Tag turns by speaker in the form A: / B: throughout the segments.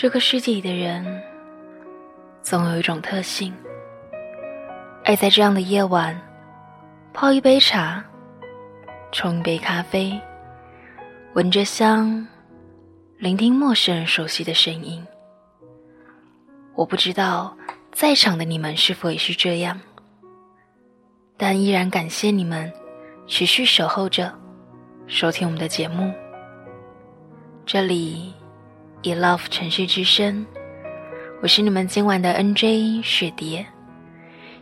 A: 这个世界里的人，总有一种特性，爱在这样的夜晚，泡一杯茶，冲一杯咖啡，闻着香，聆听陌生人熟悉的声音。我不知道在场的你们是否也是这样，但依然感谢你们持续守候着，收听我们的节目。这里。以 love 城市之声，我是你们今晚的 NJ 雪蝶，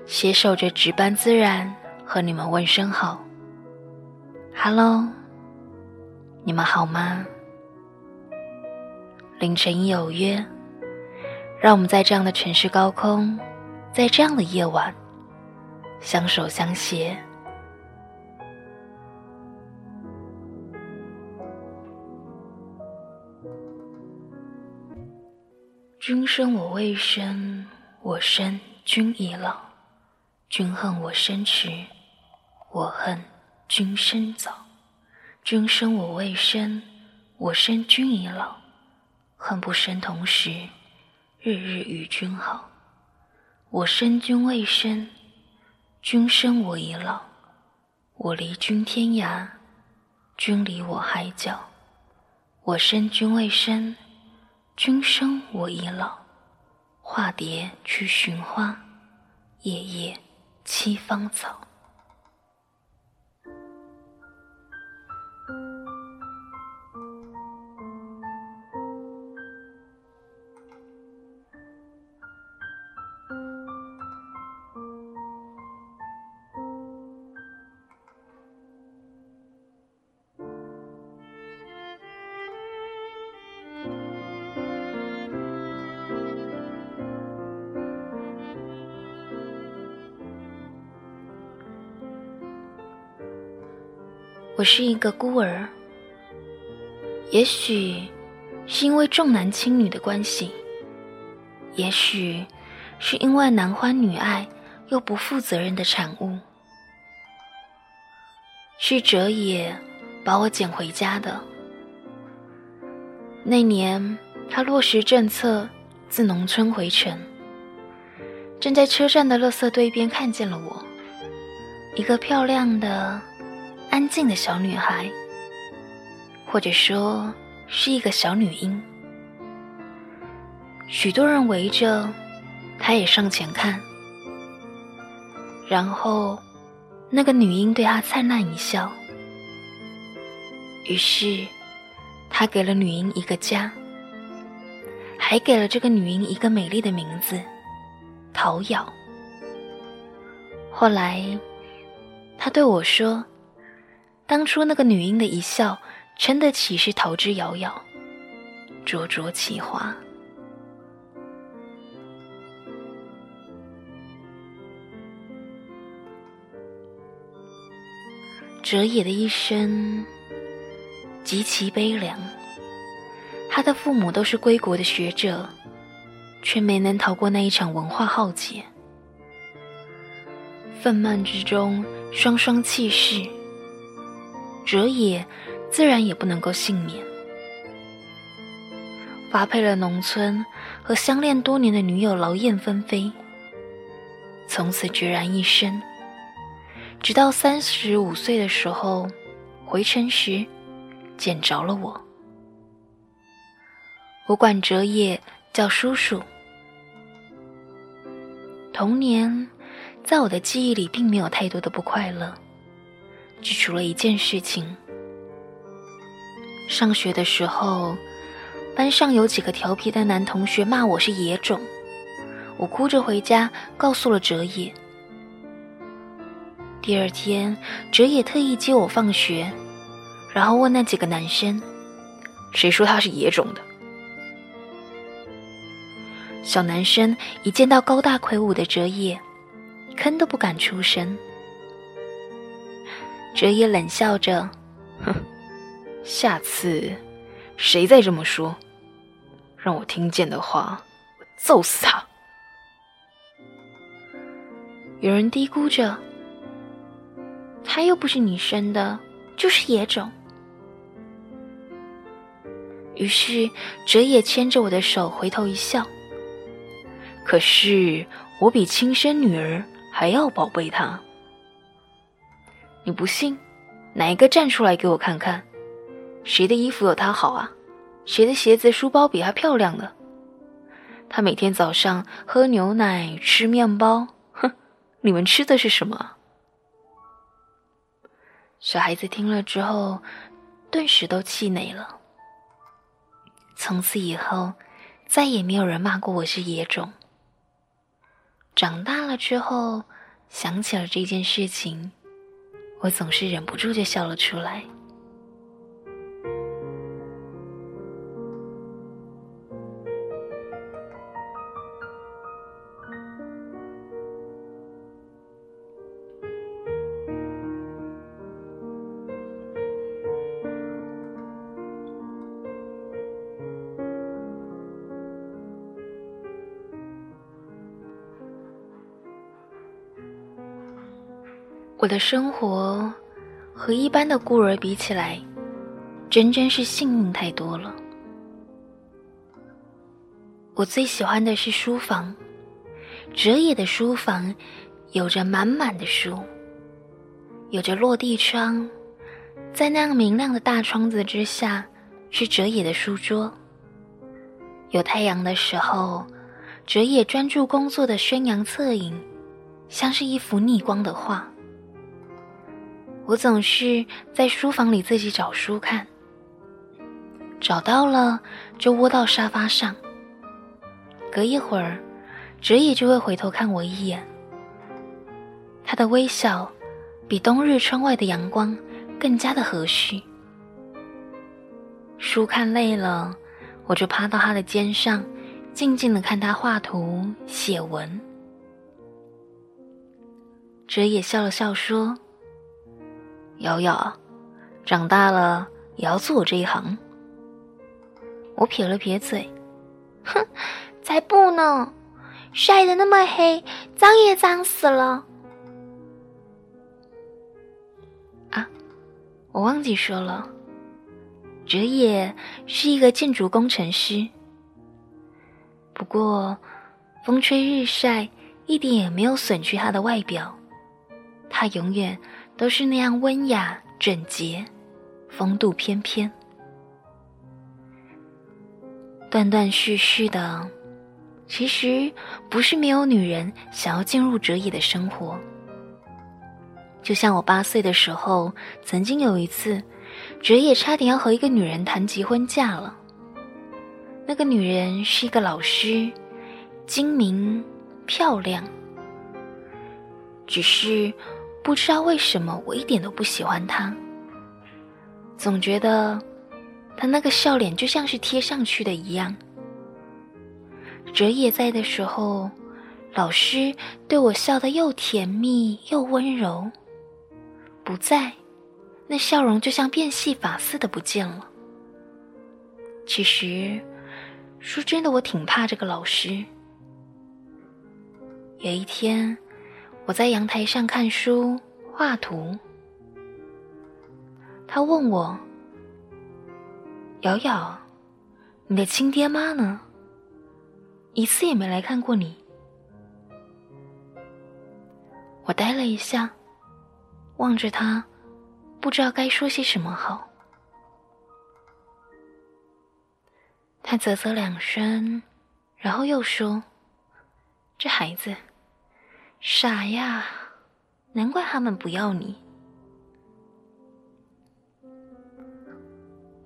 A: 携手着值班自然和你们问声好。Hello，你们好吗？凌晨有约，让我们在这样的城市高空，在这样的夜晚，相守相携。君生我未生，我生君已老；君恨我生迟，我恨君生早。君生我未生，我生君已老；恨不生同时，日日与君好。我生君未生，君生我已老；我离君天涯，君离我海角。我生君未生。君生我已老，化蝶去寻花，夜夜栖芳草。我是一个孤儿，也许是因为重男轻女的关系，也许是因为男欢女爱又不负责任的产物，是哲野把我捡回家的。那年他落实政策，自农村回城，正在车站的垃圾堆边看见了我，一个漂亮的。安静的小女孩，或者说是一个小女婴。许多人围着，她也上前看。然后，那个女婴对她灿烂一笑。于是，他给了女婴一个家，还给了这个女婴一个美丽的名字——陶瑶。后来，他对我说。当初那个女婴的一笑，撑得起是桃之夭夭，灼灼其华。哲野的一生极其悲凉，他的父母都是归国的学者，却没能逃过那一场文化浩劫。愤懑之中，双双弃世。哲野自然也不能够幸免，发配了农村，和相恋多年的女友劳燕分飞，从此孑然一身。直到三十五岁的时候，回城时捡着了我。我管哲野叫叔叔。童年在我的记忆里并没有太多的不快乐。只除了一件事情，上学的时候，班上有几个调皮的男同学骂我是野种，我哭着回家告诉了哲野。第二天，哲野特意接我放学，然后问那几个男生：“谁说他是野种的？”小男生一见到高大魁梧的哲野，吭都不敢出声。哲野冷笑着，哼，下次谁再这么说，让我听见的话，我揍死他。有人嘀咕着，他又不是你生的，就是野种。于是哲野牵着我的手回头一笑。可是我比亲生女儿还要宝贝她。你不信？哪一个站出来给我看看？谁的衣服有她好啊？谁的鞋子、书包比她漂亮的？她每天早上喝牛奶、吃面包，哼，你们吃的是什么？小孩子听了之后，顿时都气馁了。从此以后，再也没有人骂过我是野种。长大了之后，想起了这件事情，我总是忍不住就笑了出来。我的生活和一般的孤儿比起来，真真是幸运太多了。我最喜欢的是书房，哲野的书房有着满满的书，有着落地窗，在那样明亮的大窗子之下是哲野的书桌。有太阳的时候，哲野专注工作的宣扬侧影，像是一幅逆光的画。我总是在书房里自己找书看，找到了就窝到沙发上。隔一会儿，哲野就会回头看我一眼。他的微笑比冬日窗外的阳光更加的和煦。书看累了，我就趴到他的肩上，静静的看他画图写文。哲野笑了笑说。瑶瑶，长大了也要做我这一行。我撇了撇嘴，
B: 哼，才不呢！晒得那么黑，脏也脏死了。
A: 啊，我忘记说了，哲野是一个建筑工程师。不过，风吹日晒，一点也没有损去他的外表。他永远。都是那样温雅整洁，风度翩翩。断断续续的，其实不是没有女人想要进入哲野的生活。就像我八岁的时候，曾经有一次，哲野差点要和一个女人谈结婚嫁了。那个女人是一个老师，精明漂亮，只是。不知道为什么，我一点都不喜欢他。总觉得他那个笑脸就像是贴上去的一样。哲野在的时候，老师对我笑得又甜蜜又温柔；不在，那笑容就像变戏法似的不见了。其实，说真的，我挺怕这个老师。有一天。我在阳台上看书画图，他问我：“瑶瑶，你的亲爹妈呢？一次也没来看过你。”我呆了一下，望着他，不知道该说些什么好。他啧啧两声，然后又说：“这孩子。”傻呀，难怪他们不要你。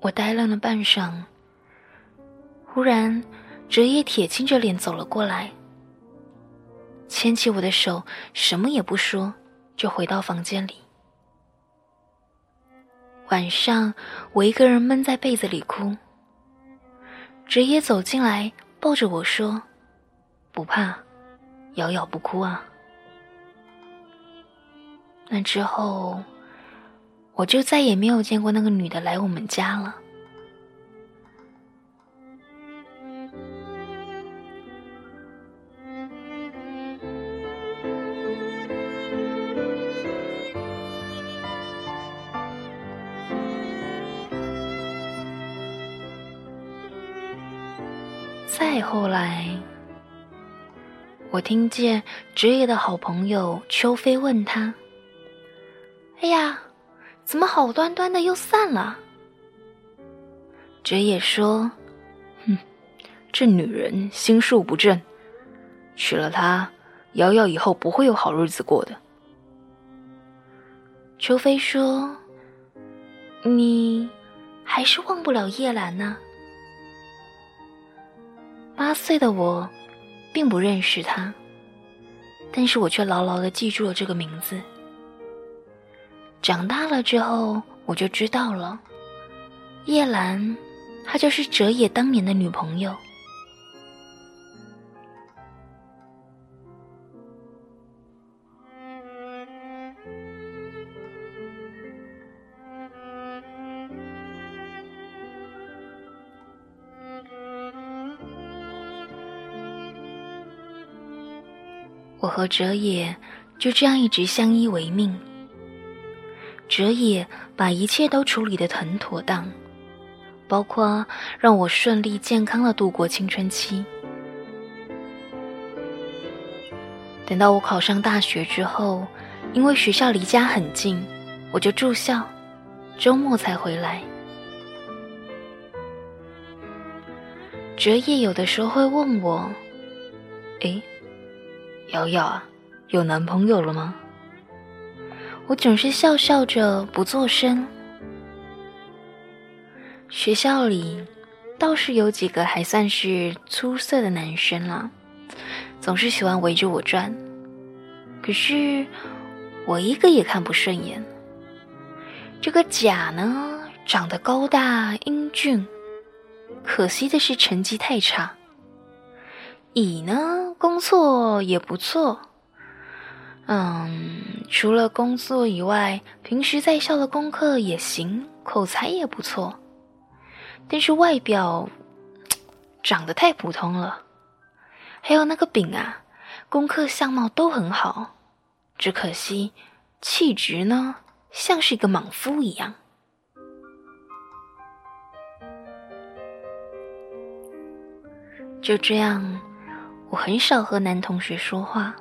A: 我呆愣了半晌，忽然，哲野铁青着脸走了过来，牵起我的手，什么也不说，就回到房间里。晚上，我一个人闷在被子里哭。哲野走进来，抱着我说：“不怕，瑶瑶不哭啊。”那之后，我就再也没有见过那个女的来我们家了。再后来，我听见职业的好朋友秋飞问他：“
B: 哎呀，怎么好端端的又散了？”
A: 哲野说：“哼，这女人心术不正，娶了她，瑶瑶以后不会有好日子过的。”
B: 秋飞说：“你还是忘不了叶兰呢。”
A: 八岁的我，并不认识他，但是我却牢牢的记住了这个名字。长大了之后，我就知道了，叶兰，她就是哲野当年的女朋友。我和哲野就这样一直相依为命。哲野把一切都处理得很妥当，包括让我顺利健康的度过青春期。等到我考上大学之后，因为学校离家很近，我就住校，周末才回来。哲野有的时候会问我：“诶。”瑶瑶啊，有男朋友了吗？我总是笑笑着不作声。学校里倒是有几个还算是出色的男生啦，总是喜欢围着我转。可是我一个也看不顺眼。这个甲呢，长得高大英俊，可惜的是成绩太差。乙呢，工作也不错。嗯，除了工作以外，平时在校的功课也行，口才也不错。但是外表长得太普通了。还有那个丙啊，功课相貌都很好，只可惜气质呢，像是一个莽夫一样。就这样。我很少和男同学说话，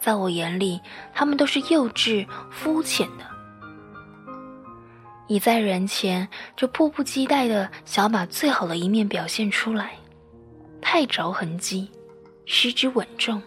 A: 在我眼里，他们都是幼稚、肤浅的。一在人前，就迫不及待的想把最好的一面表现出来，太着痕迹，失之稳重。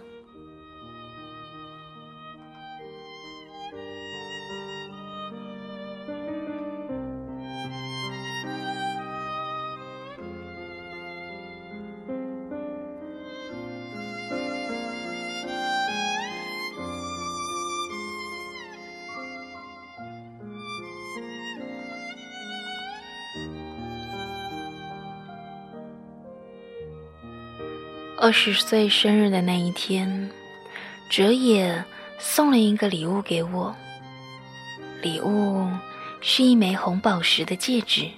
A: 二十岁生日的那一天，哲野送了一个礼物给我。礼物是一枚红宝石的戒指。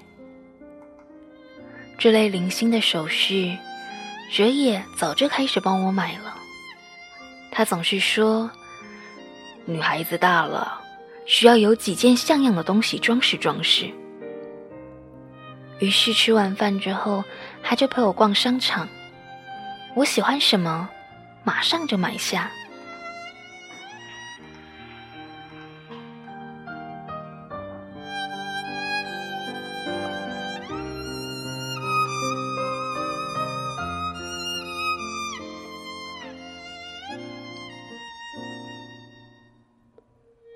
A: 这类零星的首饰，哲野早就开始帮我买了。他总是说，女孩子大了，需要有几件像样的东西装饰装饰。于是吃完饭之后，他就陪我逛商场。我喜欢什么，马上就买下。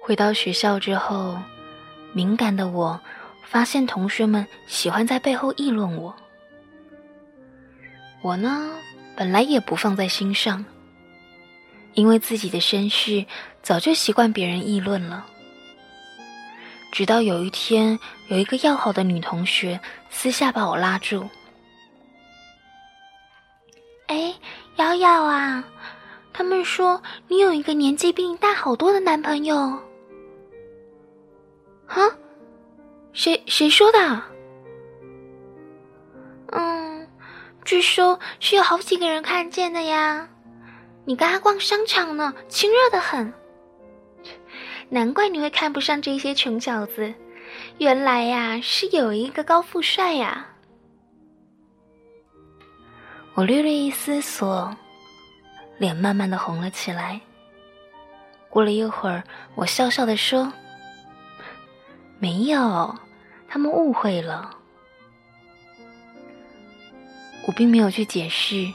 A: 回到学校之后，敏感的我发现同学们喜欢在背后议论我。我呢？本来也不放在心上，因为自己的身世早就习惯别人议论了。直到有一天，有一个要好的女同学私下把我拉住：“
B: 哎，瑶瑶啊，他们说你有一个年纪比你大好多的男朋友。”“
A: 哈？谁谁说的？”
B: 嗯据说是有好几个人看见的呀，你跟他逛商场呢，亲热的很。难怪你会看不上这些穷小子，原来呀是有一个高富帅呀。
A: 我略略一思索，脸慢慢的红了起来。过了一会儿，我笑笑的说：“没有，他们误会了。”我并没有去解释，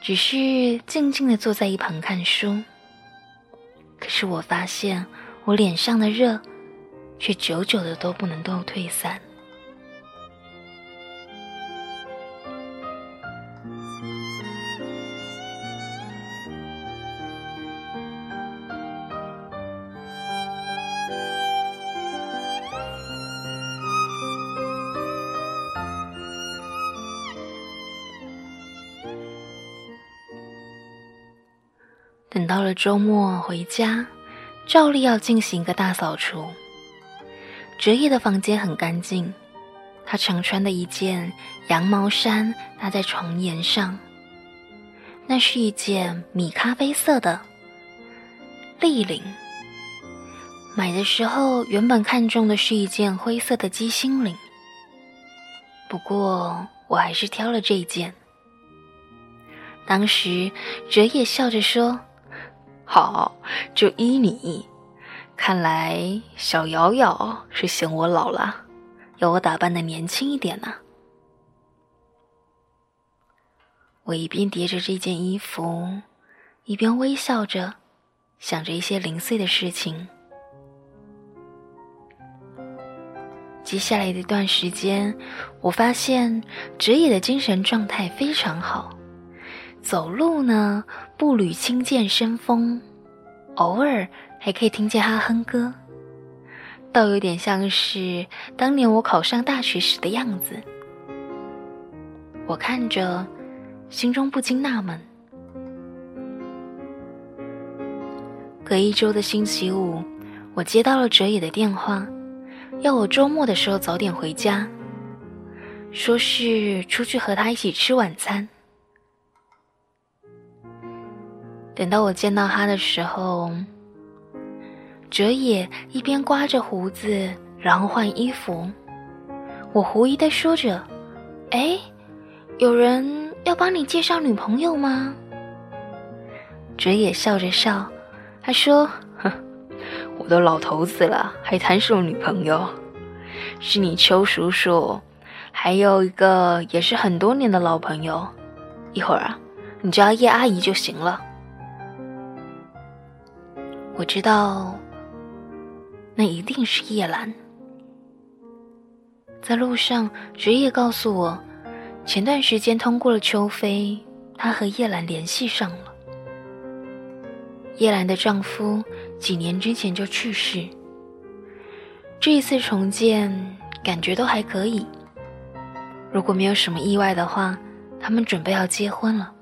A: 只是静静的坐在一旁看书。可是我发现，我脸上的热，却久久的都不能够退散。周末回家，照例要进行一个大扫除。哲野的房间很干净，他常穿的一件羊毛衫搭在床沿上，那是一件米咖啡色的立领。买的时候原本看中的是一件灰色的鸡心领，不过我还是挑了这一件。当时哲野笑着说。好，就依你。看来小瑶瑶是嫌我老了，要我打扮的年轻一点呢。我一边叠着这件衣服，一边微笑着，想着一些零碎的事情。接下来的一段时间，我发现哲野的精神状态非常好。走路呢，步履轻健，生风，偶尔还可以听见他哼歌，倒有点像是当年我考上大学时的样子。我看着，心中不禁纳闷。隔一周的星期五，我接到了哲野的电话，要我周末的时候早点回家，说是出去和他一起吃晚餐。等到我见到他的时候，哲野一边刮着胡子，然后换衣服。我狐疑的说着：“哎，有人要帮你介绍女朋友吗？”哲野笑着笑，他说：“哼，我都老头子了，还谈什么女朋友？是你邱叔叔，还有一个也是很多年的老朋友。一会儿啊，你叫叶阿姨就行了。”我知道，那一定是叶兰。在路上，职业告诉我，前段时间通过了秋飞，她和叶兰联系上了。叶兰的丈夫几年之前就去世，这一次重建感觉都还可以。如果没有什么意外的话，他们准备要结婚了。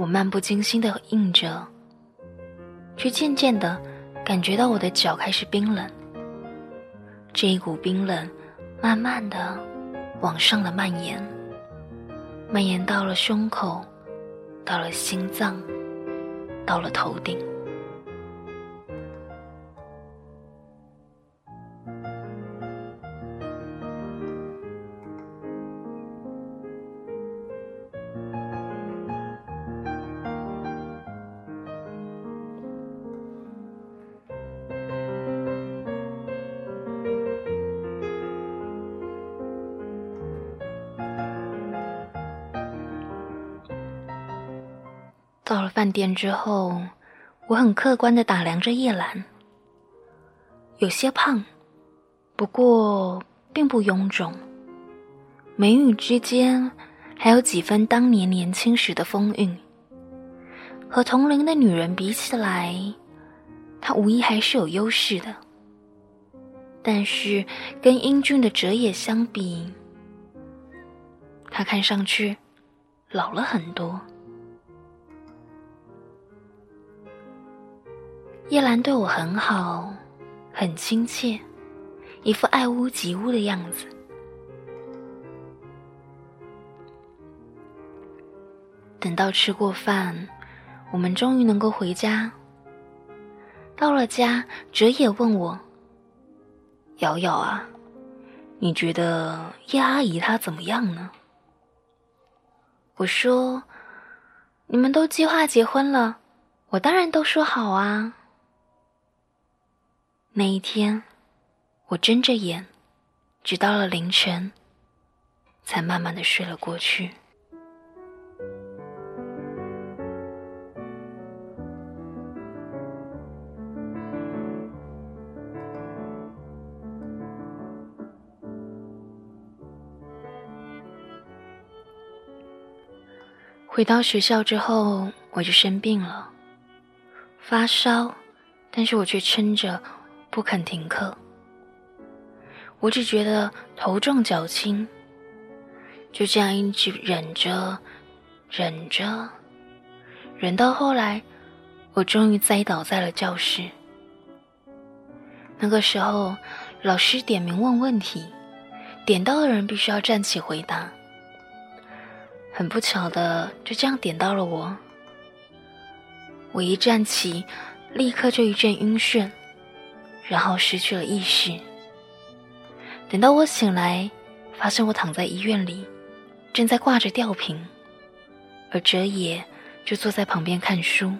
A: 我漫不经心的应着，却渐渐的感觉到我的脚开始冰冷。这一股冰冷，慢慢的往上了蔓延，蔓延到了胸口，到了心脏，到了头顶。到了饭店之后，我很客观的打量着叶兰，有些胖，不过并不臃肿，眉宇之间还有几分当年年轻时的风韵。和同龄的女人比起来，她无疑还是有优势的。但是跟英俊的哲野相比，她看上去老了很多。叶兰对我很好，很亲切，一副爱屋及乌的样子。等到吃过饭，我们终于能够回家。到了家，哲也问我：“瑶瑶啊，你觉得叶阿姨她怎么样呢？”
B: 我说：“你们都计划结婚了，我当然都说好啊。”
A: 那一天，我睁着眼，直到了凌晨，才慢慢的睡了过去。回到学校之后，我就生病了，发烧，但是我却撑着。不肯停课，我只觉得头重脚轻，就这样一直忍着，忍着，忍到后来，我终于栽倒在了教室。那个时候，老师点名问问题，点到的人必须要站起回答。很不巧的，就这样点到了我。我一站起，立刻就一阵晕眩。然后失去了意识。等到我醒来，发现我躺在医院里，正在挂着吊瓶，而哲野就坐在旁边看书。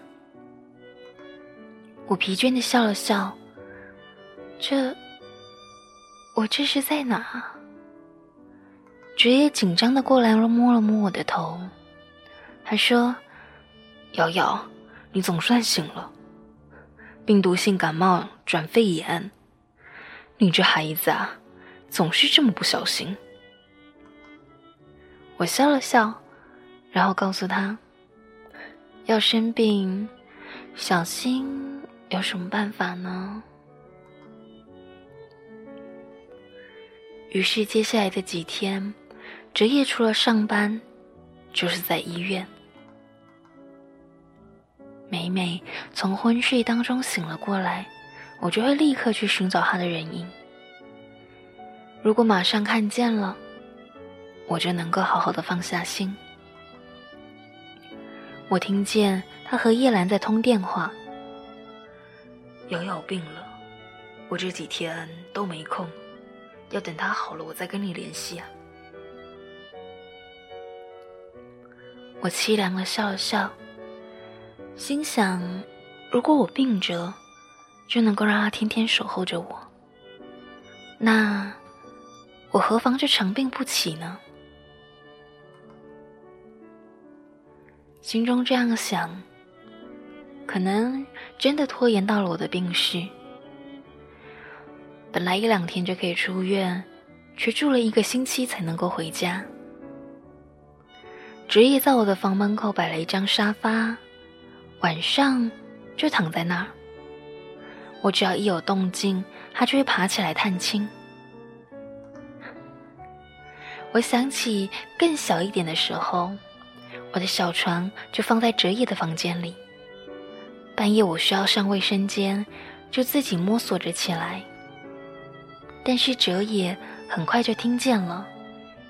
A: 我疲倦的笑了笑。这，我这是在哪？哲野紧张的过来，摸了摸我的头，他说：“瑶瑶，你总算醒了。”病毒性感冒转肺炎，你这孩子啊，总是这么不小心。我笑了笑，然后告诉他：要生病，小心有什么办法呢？于是接下来的几天，哲夜除了上班，就是在医院。每每从昏睡当中醒了过来，我就会立刻去寻找他的人影。如果马上看见了，我就能够好好的放下心。我听见他和叶兰在通电话。瑶瑶病了，我这几天都没空，要等她好了我再跟你联系啊。我凄凉的笑了笑。心想，如果我病着，就能够让他天天守候着我，那我何妨就长病不起呢？心中这样想，可能真的拖延到了我的病逝。本来一两天就可以出院，却住了一个星期才能够回家。职业在我的房门口摆了一张沙发。晚上就躺在那儿，我只要一有动静，他就会爬起来探亲。我想起更小一点的时候，我的小床就放在哲野的房间里。半夜我需要上卫生间，就自己摸索着起来。但是哲野很快就听见了，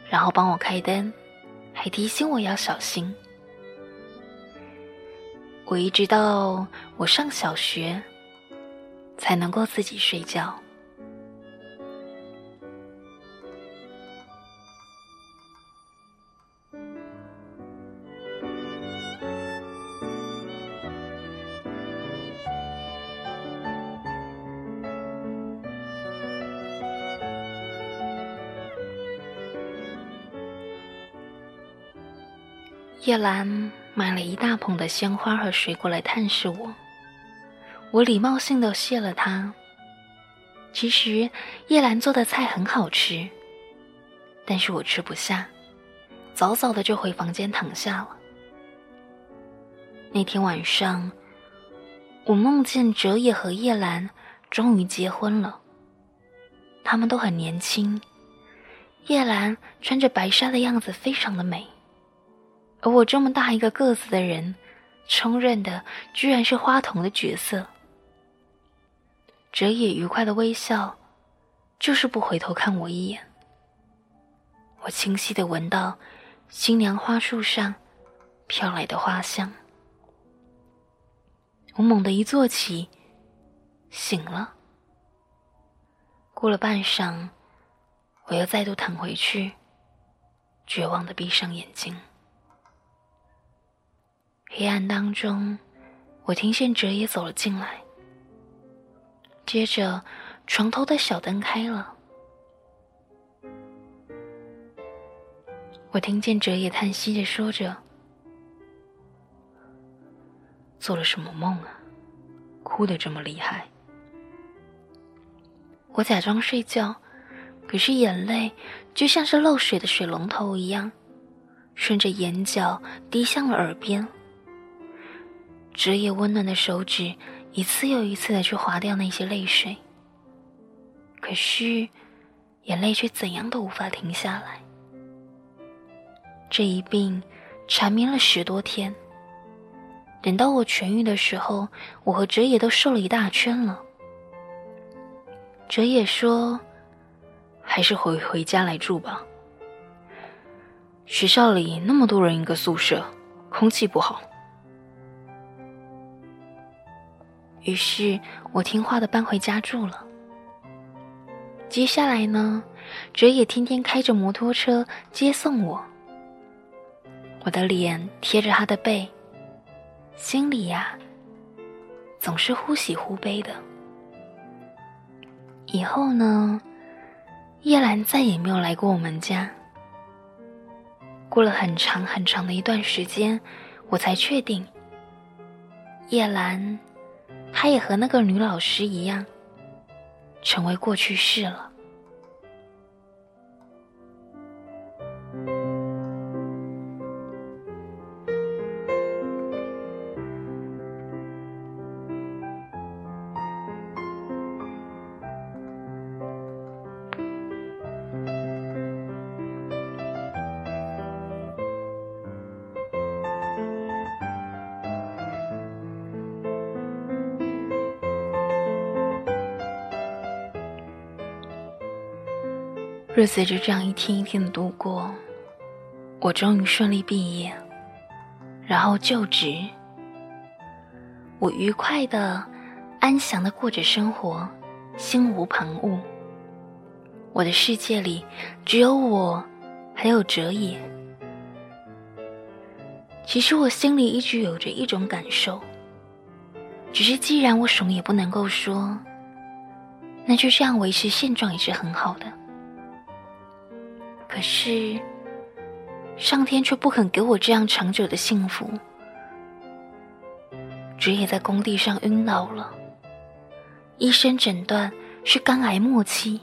A: 然后帮我开灯，还提醒我要小心。我一直到我上小学，才能够自己睡觉。叶兰。买了一大捧的鲜花和水果来探视我，我礼貌性的谢了他。其实叶兰做的菜很好吃，但是我吃不下，早早的就回房间躺下了。那天晚上，我梦见哲野和叶兰终于结婚了。他们都很年轻，叶兰穿着白纱的样子非常的美。而我这么大一个个子的人，充任的居然是花童的角色。哲野愉快的微笑，就是不回头看我一眼。我清晰的闻到新娘花束上飘来的花香。我猛地一坐起，醒了。过了半晌，我又再度躺回去，绝望的闭上眼睛。黑暗当中，我听见哲野走了进来。接着，床头的小灯开了，我听见哲野叹息着说着：“做了什么梦啊？哭得这么厉害。”我假装睡觉，可是眼泪就像是漏水的水龙头一样，顺着眼角滴向了耳边。哲野温暖的手指一次又一次的去划掉那些泪水，可是眼泪却怎样都无法停下来。这一病缠绵了十多天，等到我痊愈的时候，我和哲野都瘦了一大圈了。哲野说：“还是回回家来住吧。学校里那么多人一个宿舍，空气不好。”于是我听话的搬回家住了。接下来呢，哲野天天开着摩托车接送我。我的脸贴着他的背，心里呀，总是忽喜忽悲的。以后呢，叶兰再也没有来过我们家。过了很长很长的一段时间，我才确定，叶兰。他也和那个女老师一样，成为过去式了。日子就这样一天一天的度过，我终于顺利毕业，然后就职。我愉快的、安详的过着生活，心无旁骛。我的世界里只有我，还有哲野。其实我心里一直有着一种感受，只是既然我什么也不能够说，那就这样维持现状也是很好的。可是，上天却不肯给我这样长久的幸福。职业在工地上晕倒了，医生诊断是肝癌末期。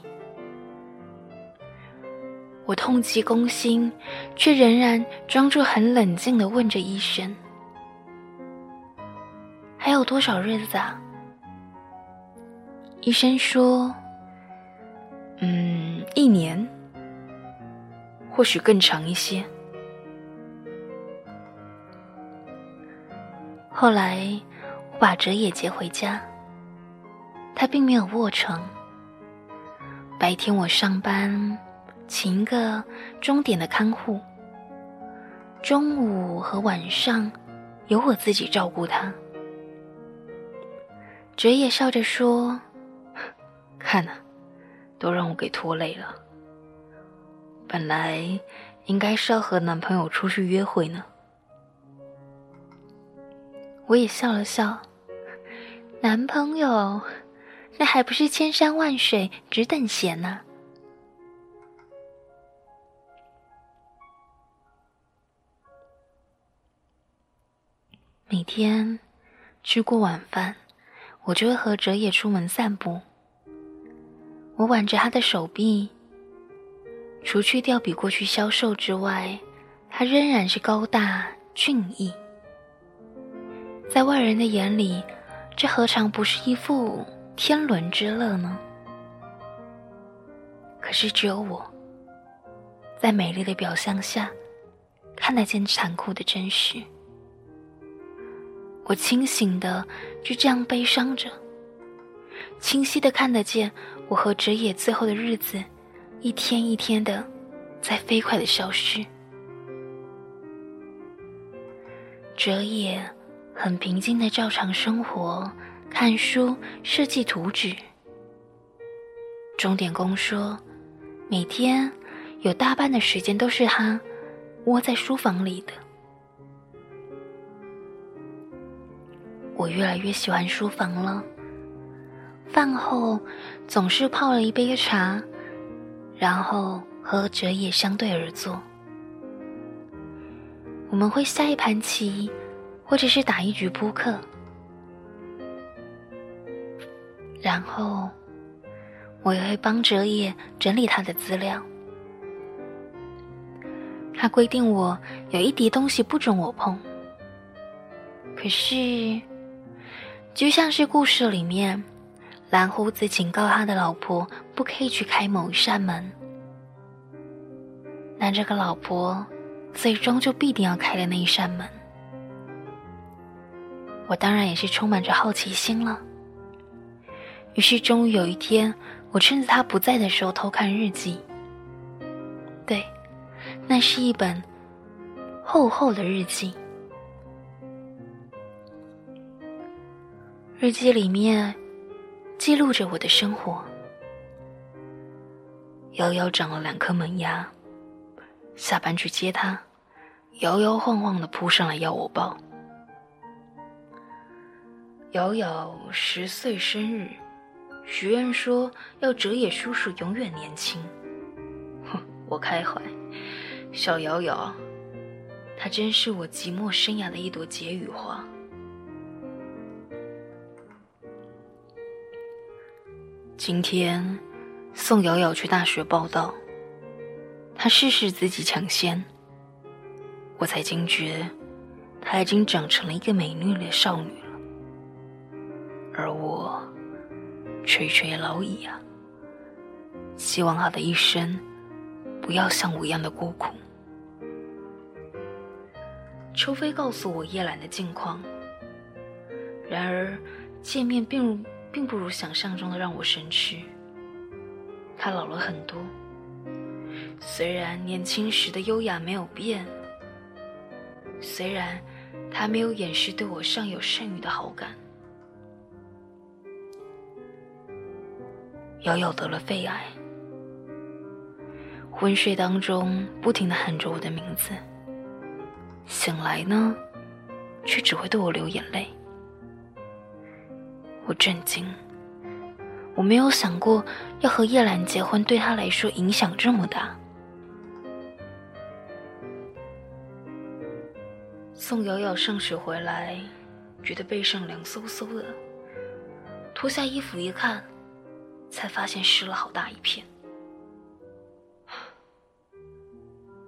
A: 我痛极攻心，却仍然装作很冷静的问着医生：“还有多少日子啊？”医生说：“嗯，一年。”或许更长一些。后来，我把哲野接回家，他并没有卧床。白天我上班，请一个钟点的看护。中午和晚上，由我自己照顾他。哲野笑着说：“ 看呐，都让我给拖累了。”本来应该是要和男朋友出去约会呢，我也笑了笑。男朋友，那还不是千山万水只等闲呢。每天吃过晚饭，我就会和哲野出门散步。我挽着他的手臂。除去掉比过去消瘦之外，他仍然是高大俊逸。在外人的眼里，这何尝不是一副天伦之乐呢？可是只有我，在美丽的表象下，看得见残酷的真实。我清醒的就这样悲伤着，清晰的看得见我和哲野最后的日子。一天一天的，在飞快的消失。哲野很平静的照常生活，看书，设计图纸。钟点工说：“每天有大半的时间都是他窝在书房里的。我越来越喜欢书房了。饭后总是泡了一杯茶，然后和哲野相对而坐。我们会下一盘棋，或者是打一局扑克，然后我也会帮哲野整理他的资料。他规定我有一叠东西不准我碰，可是就像是故事里面。蓝胡子警告他的老婆不可以去开某一扇门，那这个老婆最终就必定要开了那一扇门。我当然也是充满着好奇心了。于是终于有一天，我趁着他不在的时候偷看日记。对，那是一本厚厚的日记，日记里面。记录着我的生活。瑶瑶长了两颗门牙，下班去接她，摇摇晃晃的扑上来要我抱。瑶瑶十岁生日，许愿说要哲野叔叔永远年轻。哼，我开怀，小瑶瑶，她真是我寂寞生涯的一朵解语花。今天送瑶瑶去大学报道，她试试自己抢先，我才惊觉她已经长成了一个美丽的少女了，而我垂垂老矣啊！希望她的一生不要像我一样的孤苦。秋飞告诉我叶兰的近况，然而见面并。并不如想象中的让我生吃。他老了很多，虽然年轻时的优雅没有变，虽然他没有掩饰对我尚有剩余的好感。瑶瑶得了肺癌，昏睡当中不停的喊着我的名字，醒来呢，却只会对我流眼泪。我震惊，我没有想过要和叶兰结婚，对他来说影响这么大。送瑶瑶上学回来，觉得背上凉飕飕的，脱下衣服一看，才发现湿了好大一片。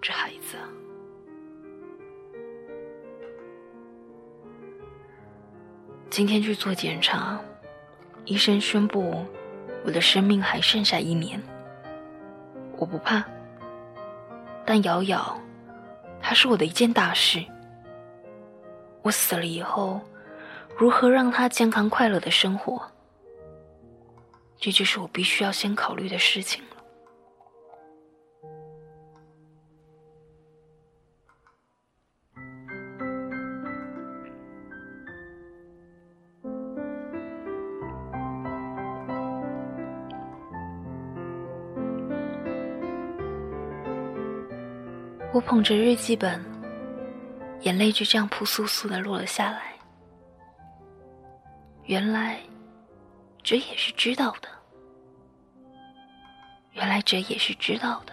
A: 这孩子啊！今天去做检查，医生宣布我的生命还剩下一年。我不怕，但瑶瑶，她是我的一件大事。我死了以后，如何让她健康快乐的生活？这就是我必须要先考虑的事情了。我捧着日记本，眼泪就这样扑簌簌的落了下来。原来，这也是知道的。原来这也是知道的。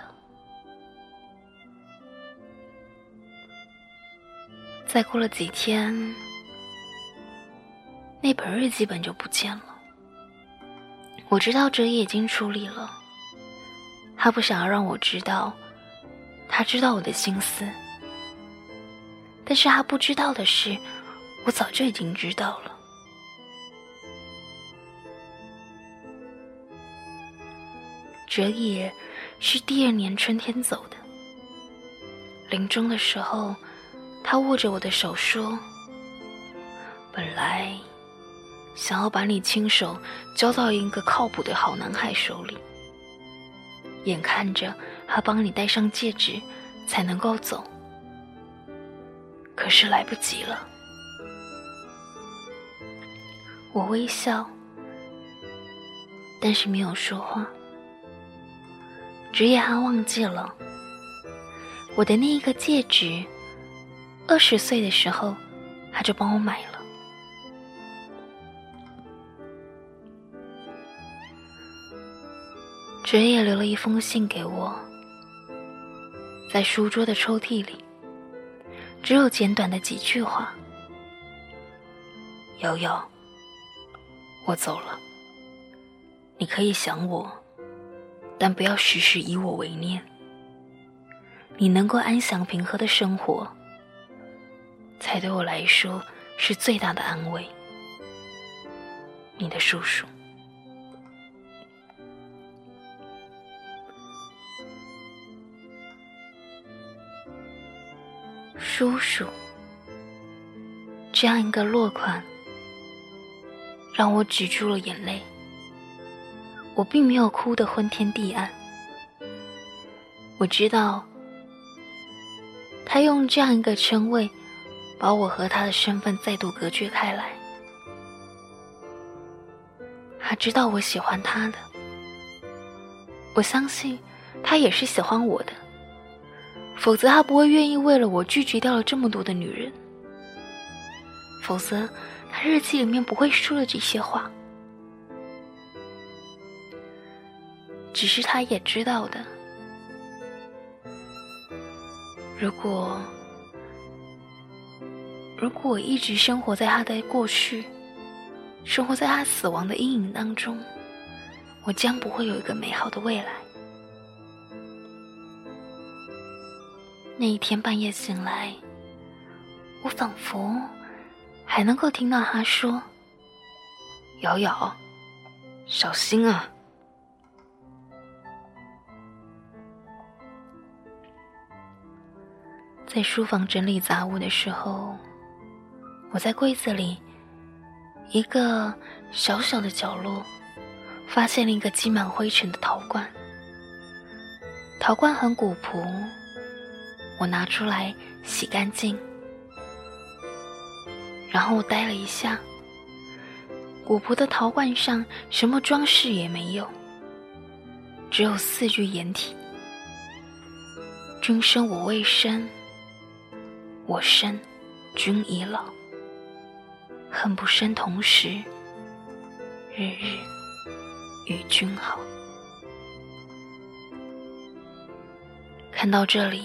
A: 再过了几天，那本日记本就不见了。我知道哲也已经处理了，他不想要让我知道。他知道我的心思，但是他不知道的是，我早就已经知道了。哲野是第二年春天走的，临终的时候，他握着我的手说：“本来想要把你亲手交到一个靠谱的好男孩手里，眼看着。”他帮你戴上戒指，才能够走。可是来不及了。我微笑，但是没有说话。职业还忘记了我的那一个戒指，二十岁的时候他就帮我买了。哲也留了一封信给我，在书桌的抽屉里，只有简短的几句话：“瑶瑶，我走了，你可以想我，但不要时时以我为念。你能够安详平和的生活，才对我来说是最大的安慰。”你的叔叔。叔叔，这样一个落款，让我止住了眼泪。我并没有哭得昏天地暗。我知道，他用这样一个称谓，把我和他的身份再度隔绝开来。他知道我喜欢他的，我相信他也是喜欢我的。否则，他不会愿意为了我拒绝掉了这么多的女人。否则，他日记里面不会说了这些话。只是他也知道的，如果如果我一直生活在他的过去，生活在他死亡的阴影当中，我将不会有一个美好的未来。那一天半夜醒来，我仿佛还能够听到他说：“瑶瑶，小心啊！”在书房整理杂物的时候，我在柜子里一个小小的角落，发现了一个积满灰尘的陶罐。陶罐很古朴。我拿出来洗干净，然后我呆了一下。古朴的陶罐上什么装饰也没有，只有四句掩体：“君生我未生，我生君已老。恨不生同时，日日与君好。”看到这里。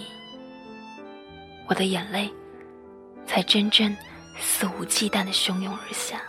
A: 我的眼泪，才真正肆无忌惮的汹涌而下。